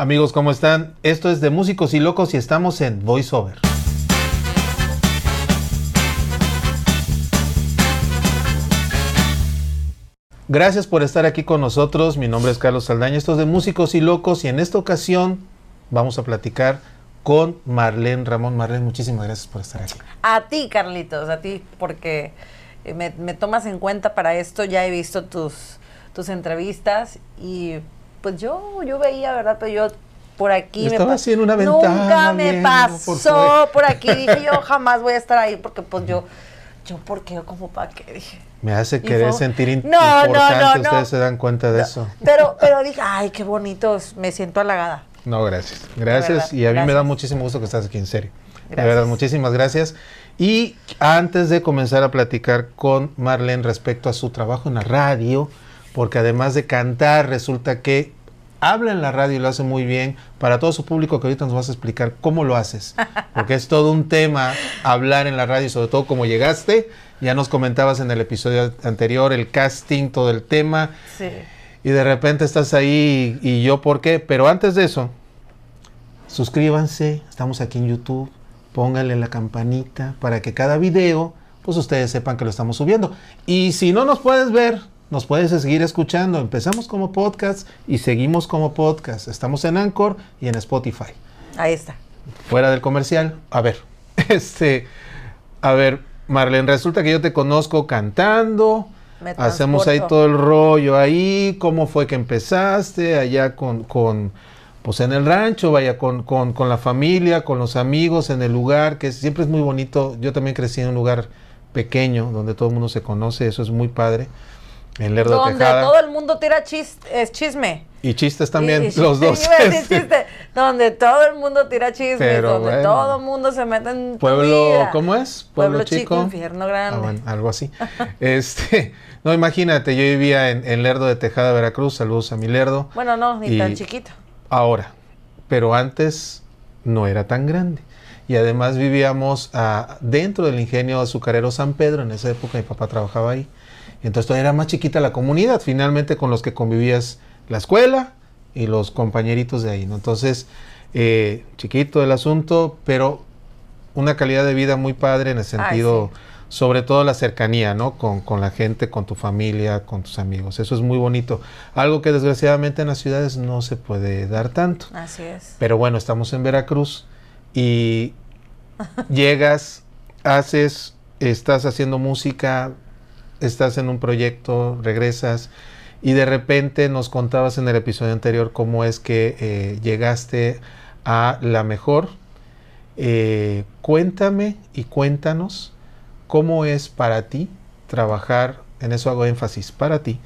Amigos, ¿cómo están? Esto es de Músicos y Locos y estamos en VoiceOver. Gracias por estar aquí con nosotros. Mi nombre es Carlos Saldaña. Esto es de Músicos y Locos y en esta ocasión vamos a platicar con Marlene Ramón. Marlene, muchísimas gracias por estar aquí. A ti, Carlitos, a ti, porque me, me tomas en cuenta para esto. Ya he visto tus, tus entrevistas y pues yo, yo veía, ¿verdad? Pero yo por aquí Estaba me así en una ventana. Nunca me pasó por, aquí. Dije yo jamás voy a estar ahí porque pues yo, yo por qué, como para qué, dije. Me hace querer fue- sentir No, importante. no, no. Ustedes se dan cuenta de eso. Pero, pero dije, ay, qué bonito, me siento halagada. No, gracias. Gracias. verdad, y a mí me da muchísimo gusto que estás aquí, en serio. De Gracias. verdad, muchísimas gracias. Y antes de comenzar a platicar con Marlene respecto a su trabajo en la radio, porque además de cantar, resulta que habla en la radio y lo hace muy bien. Para todo su público que ahorita nos vas a explicar cómo lo haces. Porque es todo un tema hablar en la radio y sobre todo cómo llegaste. Ya nos comentabas en el episodio anterior el casting, todo el tema. Sí. Y de repente estás ahí y, y yo por qué. Pero antes de eso, suscríbanse, estamos aquí en YouTube, pónganle la campanita para que cada video, pues ustedes sepan que lo estamos subiendo. Y si no nos puedes ver, nos puedes seguir escuchando. Empezamos como podcast y seguimos como podcast. Estamos en Anchor y en Spotify. Ahí está. Fuera del comercial. A ver, este, a ver, Marlene, resulta que yo te conozco cantando. Me Hacemos ahí todo el rollo ahí, cómo fue que empezaste allá con, con pues en el rancho, vaya, con, con, con la familia, con los amigos, en el lugar, que siempre es muy bonito. Yo también crecí en un lugar pequeño, donde todo el mundo se conoce, eso es muy padre. En Lerdo Donde Tejada. todo el mundo tira chis- es chisme. Y chistes también, Y- y los dos. chiste. Donde todo el mundo tira chismes, Pero donde bueno. todo el mundo se mete en Pueblo, vida. ¿cómo es? Pueblo, chico, infierno grande. Ah, bueno, algo así. este, no, imagínate, yo vivía en, en Lerdo de Tejada, Veracruz. Saludos a mi Lerdo. Bueno, no, ni Y tan chiquito. Ahora, pero antes no era tan grande. Y además vivíamos ah, dentro del ingenio azucarero San Pedro. En esa época mi papá trabajaba ahí. Entonces todavía era más chiquita la comunidad, finalmente con los que convivías la escuela y los compañeritos de ahí. ¿no? Entonces, eh, chiquito el asunto, pero una calidad de vida muy padre en el sentido, sobre todo la cercanía, ¿no? Con, con la gente, con tu familia, con tus amigos. Eso es muy bonito. Algo que desgraciadamente en las ciudades no se puede dar tanto. Así es. Pero bueno, estamos en Veracruz y llegas, haces, estás haciendo música, estás en un proyecto, regresas y de repente nos contabas en el episodio anterior cómo es que eh, llegaste a la mejor. Eh, cuéntame y cuéntanos cómo es para ti trabajar, en eso hago énfasis, para ti,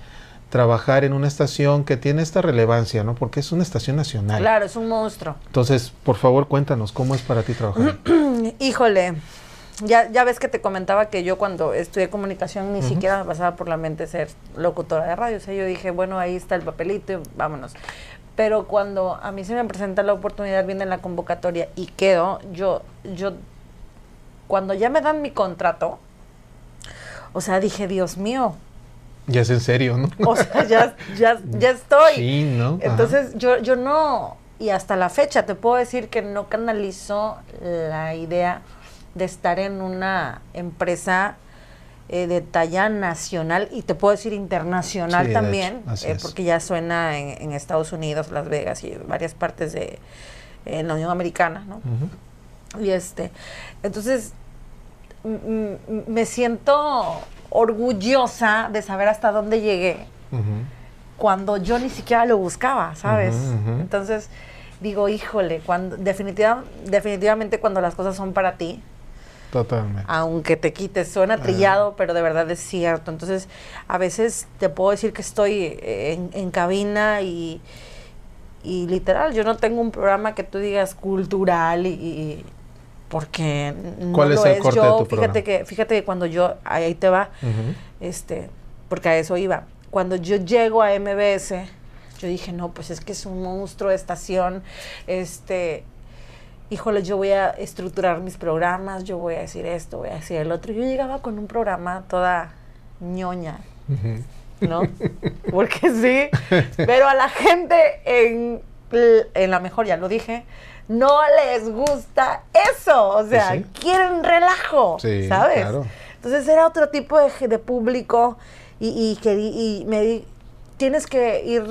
trabajar en una estación que tiene esta relevancia, ¿no? Porque es una estación nacional. Claro, es un monstruo. Entonces, por favor, cuéntanos cómo es para ti trabajar. Híjole, ya, ya ves que te comentaba que yo cuando estudié comunicación ni siquiera me pasaba por la mente ser locutora de radio. O sea, yo dije, bueno, ahí está el papelito, y vámonos. Pero cuando a mí se me presenta la oportunidad, viene la convocatoria y quedo, yo, yo, cuando ya me dan mi contrato, o sea, dije, Dios mío, Ya es en serio, ¿no? o sea, ya, ya, ya estoy. Sí, ¿no? Ajá. Entonces yo, yo no, y hasta la fecha te puedo decir que no canalizo la idea de estar en una empresa eh, de talla nacional y te puedo decir internacional Sí, también, hecho, eh, porque ya suena en, en Estados Unidos, Las Vegas y varias partes de en la Unión Americana, ¿no? Y este, entonces me siento orgullosa de saber hasta dónde llegué cuando yo ni siquiera lo buscaba, ¿sabes? Entonces digo, híjole, cuando definitiva, definitivamente cuando las cosas son para ti, Totalmente. aunque te quites, suena trillado, pero de verdad es cierto. Entonces, a veces te puedo decir que estoy en, en cabina y, y literal, yo no tengo un programa que tú digas cultural y, y- porque no ¿Cuál es lo el es. corte de yo, tu fíjate programa? que, fíjate que cuando yo, ahí te va, este, porque a eso iba. Cuando yo llego a MBS, yo dije, no, pues es que es un monstruo de estación, este, híjole, yo voy a estructurar mis programas, yo voy a decir esto, voy a decir el otro. Yo llegaba con un programa toda ñoña. ¿no? Porque sí, pero a la gente en en la mejor, ya lo dije, no les gusta eso. O sea, sí. quieren relajo, Sí, ¿sabes? claro. Entonces era otro tipo de, de público y, y, querí- y me di, tienes que ir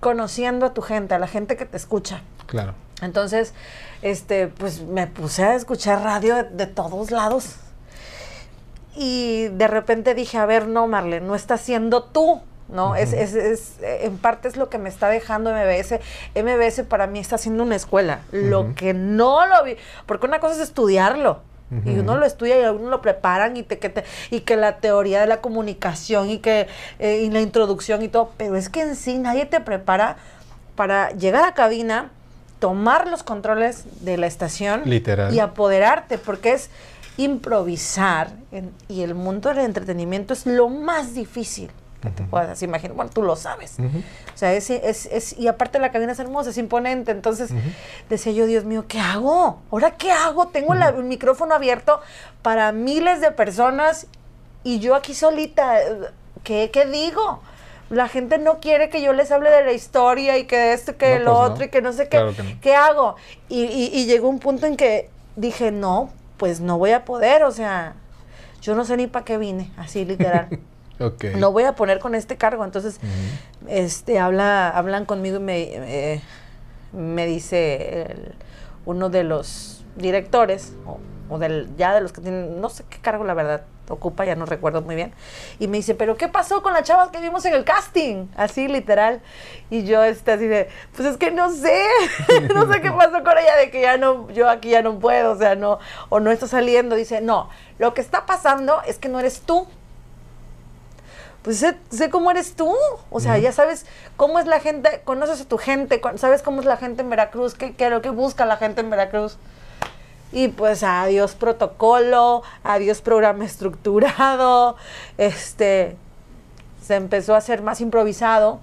conociendo a tu gente, a la gente que te escucha. Claro. Entonces, este, pues me puse a escuchar radio de, de todos lados. Y de repente dije, a ver, no, Marlene, no estás siendo tú. ¿no? es, es, es, en parte es lo que me está dejando MBS. MBS para mí está siendo una escuela. Lo que no lo vi, porque una cosa es estudiarlo. Y uno lo estudia y a uno lo preparan y, te, que te- y que la teoría de la comunicación y que eh, y la introducción y todo, pero es que en sí nadie te prepara para llegar a cabina, tomar los controles de la estación Literal. y apoderarte, porque es improvisar en- y el mundo del entretenimiento es lo más difícil que te Ujú. puedas imaginar. Bueno, tú lo sabes. Ujú. O sea, es, es, es- y aparte la cabina es hermosa, es imponente. Entonces Ujú. decía yo, Dios mío, ¿qué hago? ¿Ahora qué hago? Tengo la- el micrófono abierto para miles de personas y yo aquí solita. ¿Qué, qué digo? La gente no quiere que yo les hable de la historia y que de esto, que No, de lo pues no. otro y que no sé qué. Claro no. ¿Qué hago? Y, y- y llegó un punto en que dije, no, pues no voy a poder. O sea, yo no sé ni para qué vine, así literal. Ok. No voy a poner con este cargo. Entonces, este, habla, hablan conmigo y me, eh, me dice el- uno de los directores, o, o del, ya de los que tienen, no sé qué cargo la verdad ocupa, ya no recuerdo muy bien, y me dice, pero ¿qué pasó con la chava que vimos en el casting? Así, literal. Y yo, este, así de, pues es que no sé, no sé qué pasó con ella, de que ya no, yo aquí ya no puedo, o sea, no, o no está saliendo. Dice, no, lo que está pasando es que no eres tú, pues sé, sé cómo eres tú. O sea, ya sabes cómo es la gente, conoces a tu gente, sabes cómo es la gente en Veracruz, qué, qué es lo que busca la gente en Veracruz. Y pues adiós protocolo, adiós programa estructurado, este, se empezó a hacer más improvisado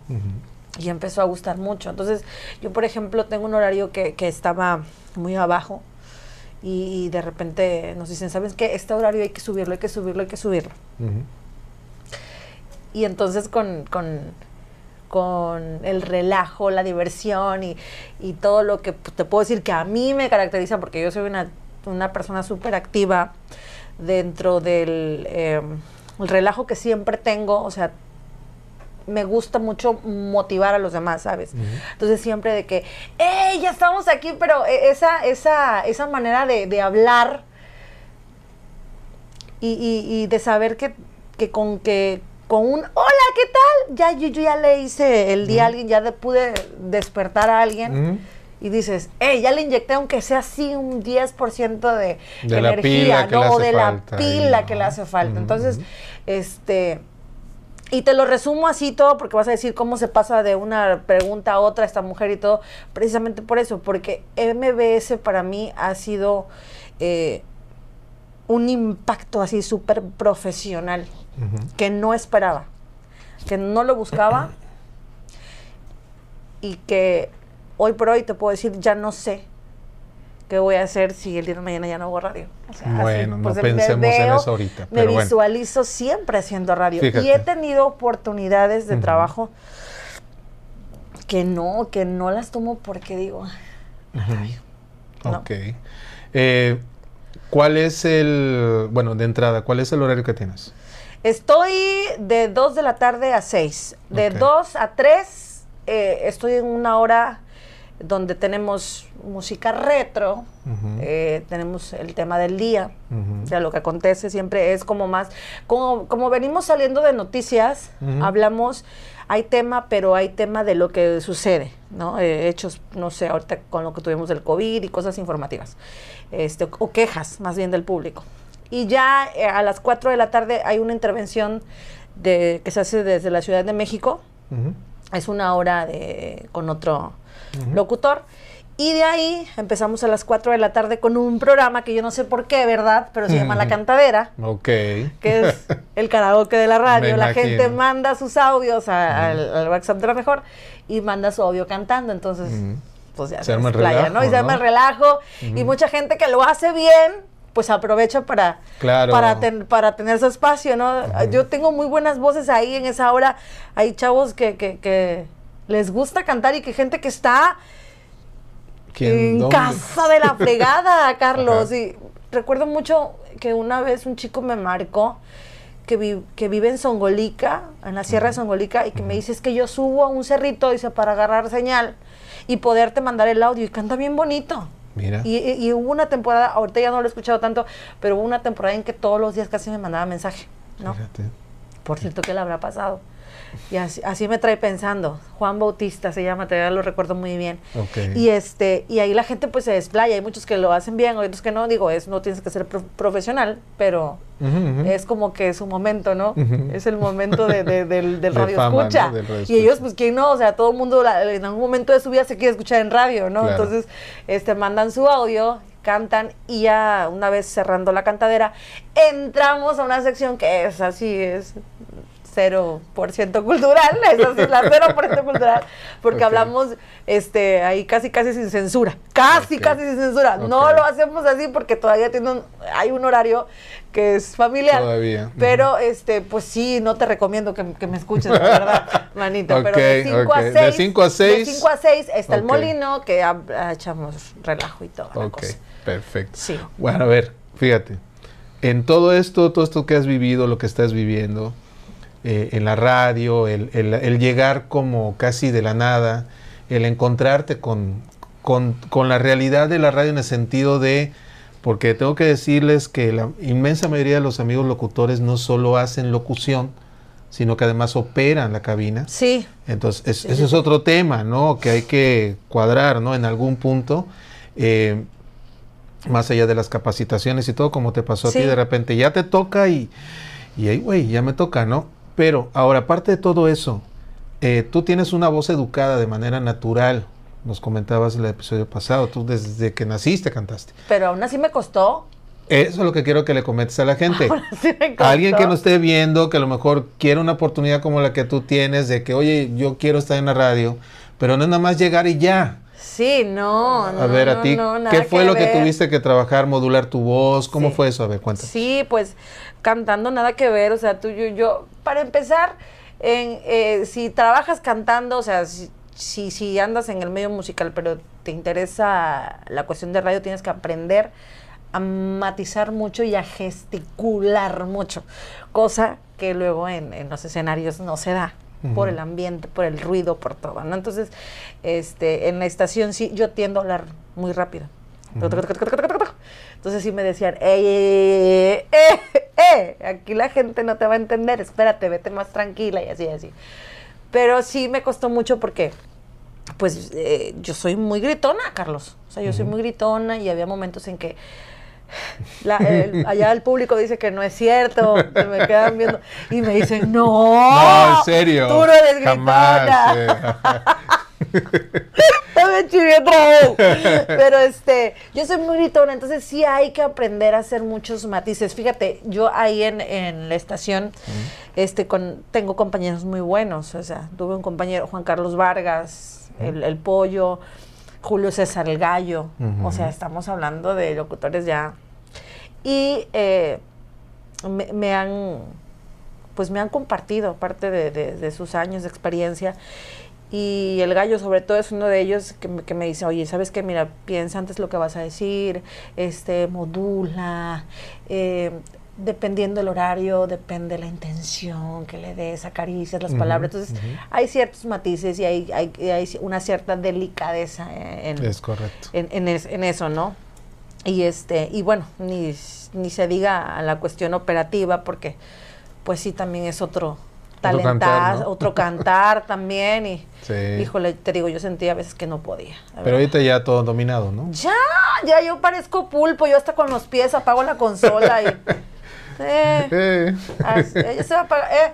y empezó a gustar mucho. Entonces, yo, por ejemplo, tengo un horario que, que estaba muy abajo y, y de repente nos dicen, ¿sabes qué? Este horario hay que subirlo, hay que subirlo, hay que subirlo. Ujú. Y entonces con, con, con el relajo, la diversión y, y todo lo que p- te puedo decir que a mí me caracteriza, porque yo soy una, una persona súper activa dentro del eh, el relajo que siempre tengo, o sea, me gusta mucho motivar a los demás, ¿sabes? Entonces siempre de que, ¡hey, ya estamos aquí! Pero eh, esa, esa, esa manera de, de hablar y, y- y de saber que, que con que con un hola, ¿qué tal? Ya yo, yo ya le hice el día a alguien, ya de- pude despertar a alguien y dices, hey, ya le inyecté aunque sea así un 10% de, De energía, ¿no? O de falta la pila ¿no? que le hace falta. Entonces, este, y te lo resumo así todo porque vas a decir cómo se pasa de una pregunta a otra esta mujer y todo, precisamente por eso, porque MBS para mí ha sido eh, un impacto así súper profesional que no esperaba, que no lo buscaba y que hoy por hoy te puedo decir, ya no sé qué voy a hacer si el día de mañana ya no hago radio. O sea, así, Bueno, no pues, pensemos en eso ahorita, Me bueno. visualizo siempre haciendo radio. Y he tenido oportunidades de trabajo que no, que no las tomo porque digo, Ujú. No. Ok. Eh, ¿Cuál es el, bueno, de entrada, cuál es el horario que tienes? Estoy de 2 de la tarde a 6. De Ok. 2 a 3 eh, estoy en una hora donde tenemos música retro, eh, tenemos el tema del día, o sea, lo que acontece siempre es como más, como, como venimos saliendo de noticias, hablamos, hay tema, pero hay tema de lo que sucede, ¿no? Eh, hechos, no sé, ahorita con lo que tuvimos del COVID y cosas informativas, este, o quejas más bien del público. Y ya eh, a las 4 de la tarde hay una intervención de, que se hace desde la Ciudad de México, es una hora de, con otro Locutor. Y de ahí empezamos a las 4 de la tarde con un programa que yo no sé por qué, ¿verdad? Pero se llama La. Cantadera, Ok. que es el karaoke de la radio. Me La gente imagino. manda sus audios a- al, al WhatsApp de la mejor y manda su audio cantando. Entonces, Ujú. pues ya Se el playa, relajo, ¿no? Y se arma ¿no? el relajo. Y Ujú. mucha gente que lo hace bien, pues aprovecha para, Claro. para, ten- para tener su espacio, ¿no? Ujú. Yo tengo muy buenas voces ahí en esa hora. Hay chavos que, que, que, les gusta cantar y que gente que está en ¿Dónde? casa de la fregada, Carlos. Y recuerdo mucho que una vez un chico me marcó que, vi- que vive en Songolica, en la Sierra de Songolica, y que me dice es que yo subo a un cerrito, dice, para agarrar señal y poderte mandar el audio. Y canta bien bonito. Mira. Y, y- y hubo una temporada, ahorita ya no lo he escuchado tanto, pero hubo una temporada en que todos los días casi me mandaba mensaje, ¿no? Fíjate. Por cierto, ¿qué le habrá pasado? Y así, así me trae pensando. Juan Bautista se llama, todavía lo recuerdo muy bien. Y este, y ahí la gente pues se desplaya, hay muchos que lo hacen bien, otros que no, digo, es no tienes que ser pro- profesional, pero es como que su momento, ¿no? Es el momento de, de- del, del De radio fama, escucha. ¿no? Del radio y escucha. ellos, pues, ¿quién no? O sea, todo el mundo la- en algún momento de su vida se quiere escuchar en radio, ¿no? Claro. Entonces, este, mandan su audio, cantan y ya una vez cerrando la cantadera, entramos a una sección que es así, es 0% cultural, esa sí la 0% cultural, porque hablamos este ahí casi casi sin censura, casi casi sin censura. No lo hacemos así porque todavía tiene un- hay un horario que es familiar. Todavía. Pero este pues sí, no te recomiendo que, que me escuches, la verdad, manito, pero de Ok, 5 a ok. 6. De cinco a seis. De 5 a 6 está el molino que echamos relajo y todo. Ok, cosa. perfecto. Sí. Bueno, a ver, fíjate. En todo esto, todo esto que has vivido, lo que estás viviendo, eh, en la radio, el, el- el llegar como casi de la nada, el encontrarte con, con, con la realidad de la radio en el sentido de, porque tengo que decirles que la inmensa mayoría de los amigos locutores no solo hacen locución, sino que además operan la cabina. Sí, Entonces, es- Sí, ese es otro tema, ¿no? Que hay que cuadrar, ¿no? En algún punto, eh, más allá de las capacitaciones y todo, como te pasó a ti, de repente ya te toca y, y ahí, güey, ya me toca, ¿no? Pero ahora, aparte de todo eso, eh, tú tienes una voz educada de manera natural. Nos comentabas en el episodio pasado, tú desde que naciste cantaste. pero aún así me costó. Eso es lo que quiero que le comentes a la gente. Costó. Alguien que no esté viendo, que a lo mejor quiere una oportunidad como la que tú tienes, de que, oye, yo quiero estar en la radio, pero no es nada más llegar y ya. Sí, no, no. a ver, a ti, no, ¿qué fue lo que tuviste que trabajar, modular tu voz? ¿Cómo Sí. fue eso? A ver, cuéntame. Sí, pues cantando nada que ver, o sea, tú, yo, yo, para empezar, en, eh, si trabajas cantando, o sea, si, si, si andas en el medio musical, pero te interesa la cuestión de radio, tienes que aprender a matizar mucho y a gesticular mucho, cosa que luego en, en los escenarios no se da por el ambiente, por el ruido, por todo, ¿no? Entonces, este, en la estación sí, yo tiendo a hablar muy rápido. Entonces sí me decían, ey, ey, ey, ey, aquí la gente no te va a entender, espérate, vete más tranquila y así, así. Pero sí me costó mucho porque, pues, eh, yo soy muy gritona, Carlos. O sea, yo soy muy gritona y había momentos en que la- el- allá el público dice que no es cierto, que me quedan viendo y me dicen, no, No, en serio. tú no eres. Jamás. eh. Me chivé. Pero este, yo soy muy gritona, entonces sí hay que aprender a hacer muchos matices. Fíjate, yo ahí en, en la estación, este, con, tengo compañeros muy buenos. O sea, tuve un compañero, Juan Carlos Vargas, el, el pollo, Julio César el gallo. O sea, estamos hablando de locutores ya. Y eh, me, me han pues me han compartido parte de, de- de sus años de experiencia y el gallo sobre todo es uno de ellos que me, que me dice, oye, ¿sabes qué? Mira, piensa antes lo que vas a decir, este, modula, eh, dependiendo el horario, depende la intención que le des, acaricias las palabras. Entonces, hay ciertos matices y hay, hay, hay una cierta delicadeza en, Es correcto. en, en es- en eso, ¿no? Y este, y bueno, ni, ni se diga a la cuestión operativa, porque pues sí también es otro cantar, ¿no? otro cantar también. Y Sí. híjole, te digo, yo sentía a veces que no podía. Pero ahorita ya todo dominado, ¿no? Ya, ya yo parezco pulpo, yo hasta con los pies apago la consola y. Eh, Eh. Así, ella se va a apagar. eh,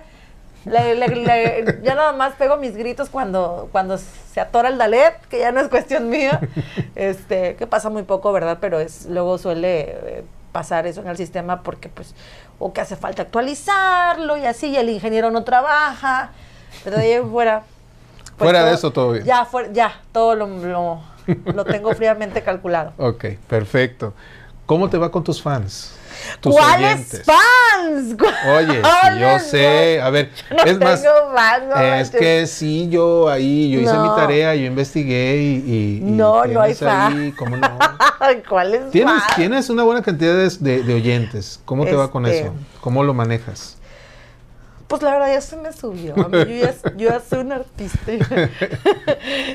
le- le- le- ya nada más pego mis gritos cuando, cuando se atora el dalet, que ya no es cuestión mía. Este, que pasa muy poco, ¿verdad? Pero es, luego suele eh, pasar eso en el sistema porque pues, o que hace falta actualizarlo y así, y el ingeniero no trabaja. Pero de ahí fuera. pues, Fuera de eso, todo bien. Ya, fuera- ya, todo lo, lo, lo tengo fríamente calculado. Ok, perfecto. ¿Cómo te va con tus fans? Tus ¿Cuáles oyentes. fans? Oye, yo ¿Cuáles sé. A ver, No es más, no es manches. que sí, yo ahí, yo hice mi tarea, yo investigué y... y- y No, no hay fans. ¿cómo no? ¿Cuáles Tienes, fans? tienes una buena cantidad de, de- de oyentes. ¿Cómo te va con Este- eso? ¿Cómo lo manejas? Pues la verdad ya se me subió. a mí, Yo ya, yo ya soy un artista.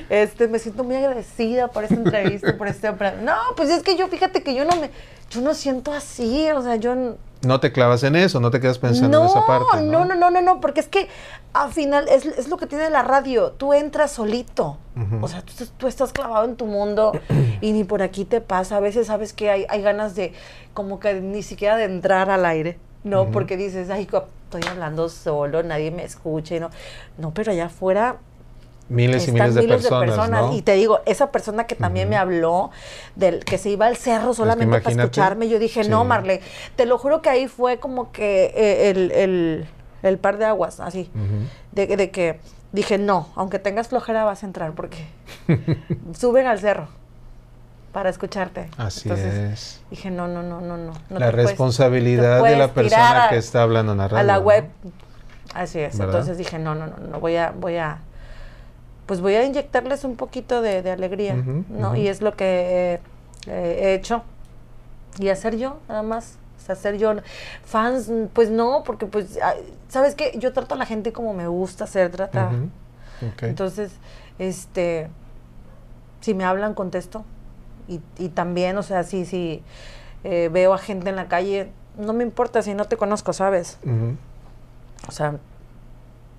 Este, me siento muy agradecida por esta entrevista, por este No, pues es que yo, fíjate que yo no me, yo no siento así, o sea, yo No te clavas en eso, no te quedas pensando no, en esa parte. no, no, no, no, no, porque es que al final es, es lo que tiene la radio, tú entras solito, o sea, tú, tú estás clavado en tu mundo y ni por aquí te pasa, a veces sabes que hay, hay ganas de, como que ni siquiera de entrar al aire, ¿no? Porque dices, ay, estoy hablando solo, nadie me escucha, y no, no, pero allá afuera Miles y miles de personas, ¿no? Y te digo, esa persona que también me habló del que se iba al cerro solamente para escucharme, yo dije, no. Marle, te lo juro que ahí fue como que eh, el, el- el par de aguas, así, Ujú. de, de que dije, no, aunque tengas flojera vas a entrar porque suben al cerro para escucharte. Así Entonces, es. Dije, no, no, no, no, no. no la puedes- responsabilidad de la persona a- que está hablando en la radio. a la ¿no? web. Así es. ¿Verdad? Entonces dije, no, no, no, no voy a, voy a, pues voy a inyectarles un poquito de, de alegría, ¿no? Y es lo que eh, he hecho. Y hacer yo, nada más. O sea, hacer yo. Fans, pues no, porque pues, ¿sabes qué? Yo trato a la gente como me gusta ser tratada. Entonces, este, si me hablan, contesto. Y, y también, o sea, si, si eh, veo a gente en la calle, no me importa si no te conozco, ¿sabes? O sea,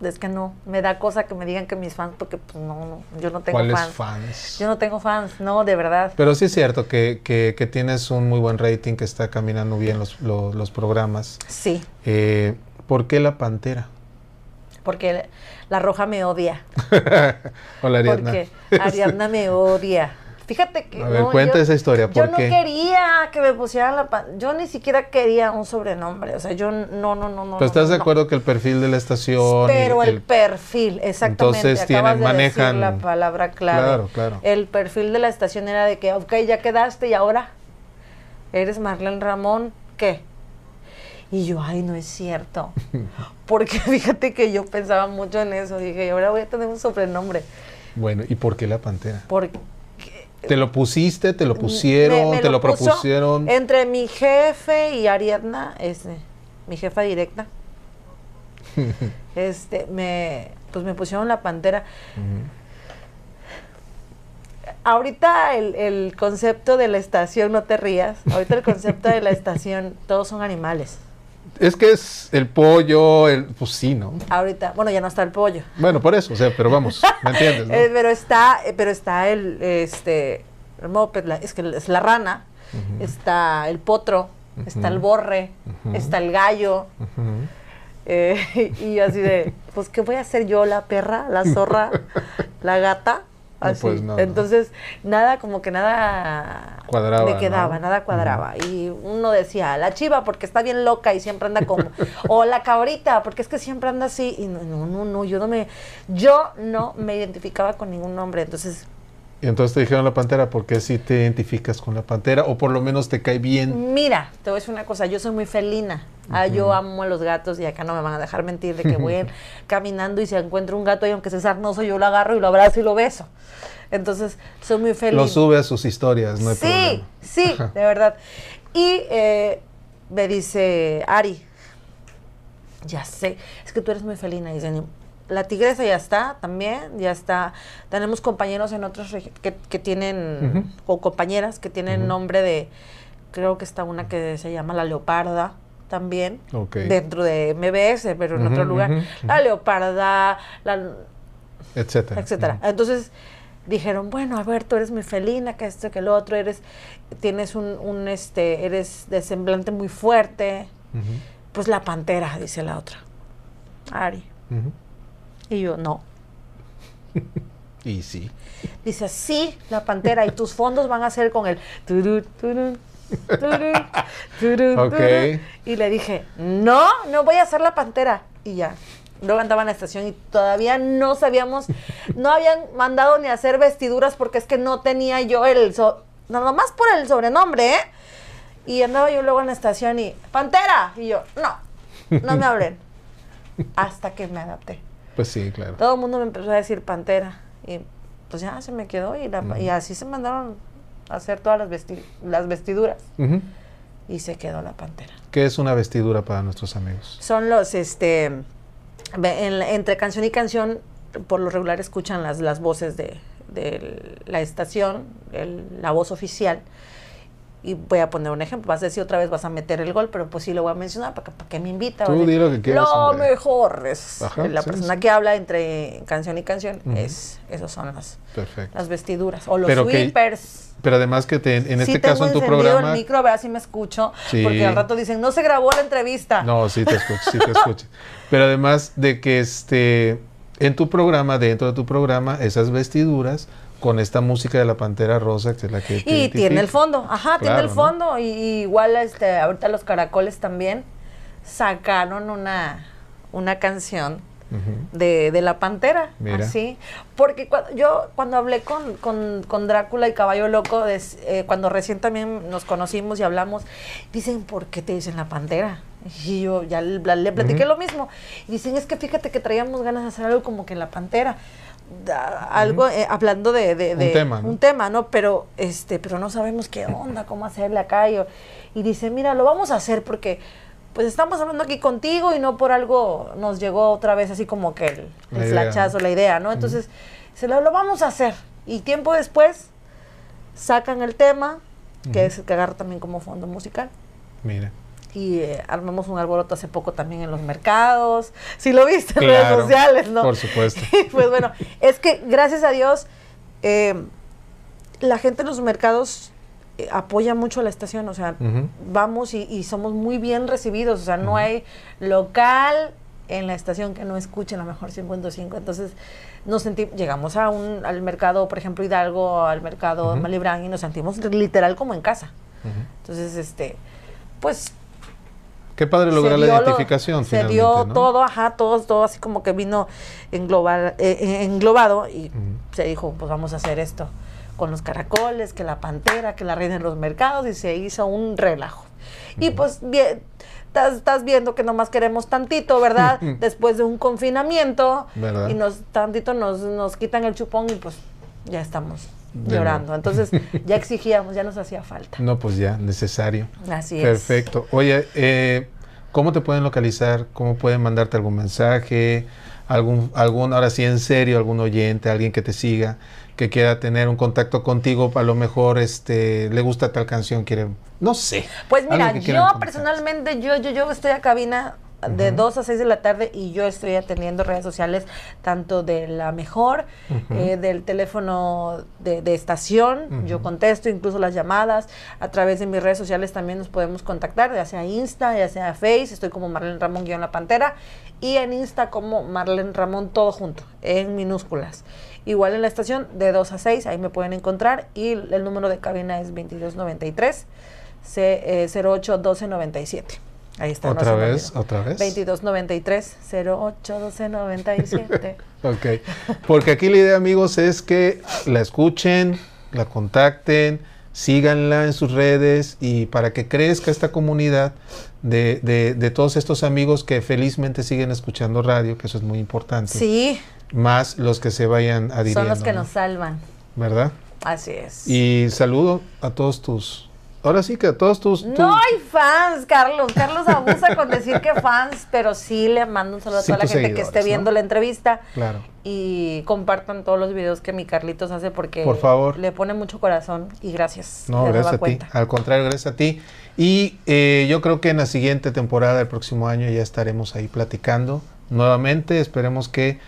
es que no, me da cosa que me digan que mis fans, porque pues no, no, yo no tengo ¿Cuáles fans. fans? Yo no tengo fans, no, de verdad. Pero sí es cierto que, que- que tienes un muy buen rating, que está caminando bien los, lo- los programas. Sí, Eh, ¿Por qué la pantera? porque la roja me odia. Hola, Ariadna. Porque Ariadna me odia. Fíjate que. A ver, no, cuenta yo- esa historia, Yo ¿por no qué? quería que me pusieran la. Yo ni siquiera quería un sobrenombre. O sea, yo no, no, no, no. ¿Pero estás no, de no. acuerdo que el perfil de la estación... Pero el, perfil, exactamente. Entonces tienen- de manejan- decir la palabra clave. Claro, claro. El perfil de la estación era de que, ok, ya quedaste y ahora eres Marlene Ramón, ¿qué? Y yo, ay, no es cierto. Porque fíjate que yo pensaba mucho en eso. Dije, ahora voy a tener un sobrenombre. Bueno, ¿y por qué la pantera? Porque ¿Te lo pusiste? ¿Te lo pusieron? me- me ¿Te lo, propusieron? Entre mi jefe y Ariadna, este, mi jefa directa, este, me, pues me pusieron la pantera. Ahorita el, el concepto de la estación, no te rías, ahorita el concepto de la estación, todos son animales. Es que es el pollo, el, pues sí, ¿no? Ahorita, bueno, ya no está el pollo. Bueno, por eso, o sea, pero vamos, ¿me entiendes? no? Eh, pero está, eh, pero está el, este, el moped, la- es que es la rana, está el potro, está el borre, está el gallo. Eh, y así de, pues, ¿qué voy a hacer yo? ¿La perra? ¿La zorra? ¿La gata? No, Así. pues, no, no. Entonces, nada, como que nada Cuadraba, me quedaba, ¿no? nada cuadraba. Y uno decía, la chiva, porque está bien loca y siempre anda como, o la cabrita, porque es que siempre anda así. Y no, no, no, no, yo no me, yo no me identificaba con ningún nombre. Entonces, Y entonces te dijeron la pantera porque si te identificas con la pantera o por lo menos te cae bien. Mira, te voy a decir una cosa, yo soy muy felina. Ah, Yo amo a los gatos y acá no me van a dejar mentir de que voy caminando y si encuentro un gato y aunque sea sarnoso, yo lo agarro y lo abrazo y lo beso. Entonces, soy muy felina. Lo sube a sus historias, no hay sí, problema. sí, de verdad. Y eh, me dice, Ari, ya sé, es que tú eres muy felina. Dice, la tigresa ya está también, ya está. Tenemos compañeros en otros que, que tienen, o compañeras que tienen nombre de, creo que está una que se llama la leoparda también, dentro de MBS, pero en otro lugar. La leoparda, la, Etcétera. etcétera. Entonces dijeron, bueno, a ver, tú eres muy felina, que esto, que lo otro, eres, tienes un, un, este, eres de semblante muy fuerte. Pues la pantera, dice la otra. Ari. Y yo, no. Y sí. Dice, sí, la pantera, y tus fondos van a ser con el turú, turú, Ok. turú. Y le dije, no, no voy a hacer la pantera. Y ya. Luego andaba en la estación y todavía no sabíamos, no habían mandado ni hacer vestiduras porque es que no tenía yo el, so- nada más por el sobrenombre, ¿eh? Y andaba yo luego en la estación y, ¡Pantera! Y yo, no, no me hablen. Hasta que me adapté. Pues sí, claro. Todo el mundo me empezó a decir Pantera. Y pues ya se me quedó y, la- Ujú. y así se mandaron a hacer todas las, vesti- las vestiduras. Y se quedó la Pantera. ¿Qué es una vestidura para nuestros amigos? Son los, este, en entre canción y canción, por lo regular escuchan las, las voces de, de la estación, el- la voz oficial. Y voy a poner un ejemplo. Vas a decir otra vez, vas a meter el gol, pero pues sí lo voy a mencionar para que, para que me invita. Tú di lo que quieras, Lo hombre". mejor es Ajá, la sí, persona sí. que habla entre canción y canción. Es Esos son las, Perfecto. las vestiduras. O los Pero que-. Pero además que te- en este caso en tu programa... el micro, a ver si me escucho. Sí. Porque al rato dicen, no se grabó la entrevista. No, sí te escucho, sí te escucho. Pero además de que este en tu programa, dentro de tu programa, esas vestiduras con esta música de la Pantera Rosa, que es la que Y tiene el fondo, ajá, tiene el ¿no? fondo. Y, y igual este, ahorita los caracoles también sacaron una, una canción De, de la pantera, Mira. así. Porque cua- yo cuando hablé con, con, con Drácula y Caballo Loco, des- eh, cuando recién también nos conocimos y hablamos, dicen, ¿por qué te dicen la pantera? Y yo ya le, le platiqué lo mismo. Y dicen, es que fíjate que traíamos ganas de hacer algo como que la pantera. Da- algo eh, hablando de, de- Un tema, ¿no? un tema, ¿no? Pero este, pero no sabemos qué onda, cómo hacerle acá. Y, y dice, mira, lo vamos a hacer porque pues estamos hablando aquí contigo y no por algo nos llegó otra vez así como que el, el flachazo, la idea, ¿no? Entonces, se lo, lo vamos a hacer. Y tiempo después sacan el tema, que Ujú. es el que agarra también como fondo musical. Mira. Y eh, armamos un alboroto hace poco también en los mercados. Si lo viste en Claro, redes sociales, ¿no? por supuesto. pues bueno, es que gracias a Dios, eh, la gente en los mercados apoya mucho a la estación. O sea, vamos y, y somos muy bien recibidos. O sea, no hay local en la estación que no escuche la mejor 55. Entonces, nos sentimos, llegamos a un, al mercado, por ejemplo, Hidalgo, al mercado Ujú. Malibrán, y nos sentimos literal como en casa. Entonces, este, pues Qué padre lograr la lo- identificación se dio ¿no? todo, ajá, todo, todo así como que vino englobar, eh, eh, englobado y se dijo, pues vamos a hacer esto con los caracoles, que la pantera, que la reina en los mercados y se hizo un relajo. Y pues bien, estás, estás viendo que nomás queremos tantito, ¿verdad? Después de un confinamiento ¿Verdad? y nos tantito nos, nos quitan el chupón y pues ya estamos De llorando. nuevo. Entonces ya exigíamos, ya nos hacía falta. No, pues ya, necesario. Así es. Perfecto. Oye, eh, ¿cómo te pueden localizar? ¿Cómo pueden mandarte algún mensaje? ¿Algún, algún, ahora sí en serio, algún oyente, alguien que te siga, que quiera tener un contacto contigo? A lo mejor este, le gusta tal canción, quiere, no sé. Pues mira, yo personalmente, yo, yo, yo estoy a cabina de Ujú. 2 a 6 de la tarde y yo estoy atendiendo redes sociales tanto de la mejor, eh, del teléfono de, de estación, yo contesto incluso las llamadas, a través de mis redes sociales también nos podemos contactar, ya sea Insta, ya sea Face, estoy como Marlene Ramón guion la pantera y en Insta como Marlene Ramón todo junto, en minúsculas. Igual en la estación de 2 a 6, ahí me pueden encontrar y el número de cabina es 2293 C, eh, 08 12 97. Ahí está. no ¿Otra me vez? ¿Otra vez? 2293 08 12 97. Ok. Porque aquí la idea, amigos, es que la escuchen, la contacten, síganla en sus redes y para que crezca esta comunidad de, de- de todos estos amigos que felizmente siguen escuchando radio, que eso es muy importante. sí, Más los que se vayan adhiriendo. son los que ¿no? nos salvan. ¿Verdad? Así es. Y saludo a todos tus... Ahora sí que a todos tus... tus- No hay fans, Carlos. Carlos abusa con decir que fans, pero sí le mando un saludo a toda la gente que esté viendo ¿no? la entrevista Claro. y compartan todos los videos que mi Carlitos hace porque Por favor. le pone mucho corazón y gracias. No, gracias a ti. cuenta. Al contrario, gracias a ti. Y eh, yo creo que en la siguiente temporada del próximo año ya estaremos ahí platicando nuevamente. Esperemos que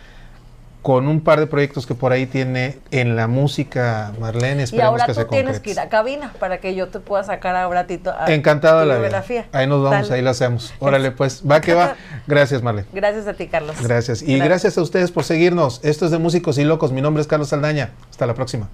con un par de proyectos que por ahí tiene en la música Marlene, Y esperemos ahora que tú se tienes que ir a cabina para que yo te pueda sacar a ti to- a la biografía. Ahí nos vamos, Dale. ahí lo hacemos. Órale, pues, va que va. Gracias, Marlene. Gracias a ti, Carlos. Gracias. Y gracias a ustedes por seguirnos. Esto es de Músicos y Locos. Mi nombre es Carlos Saldaña. Hasta la próxima.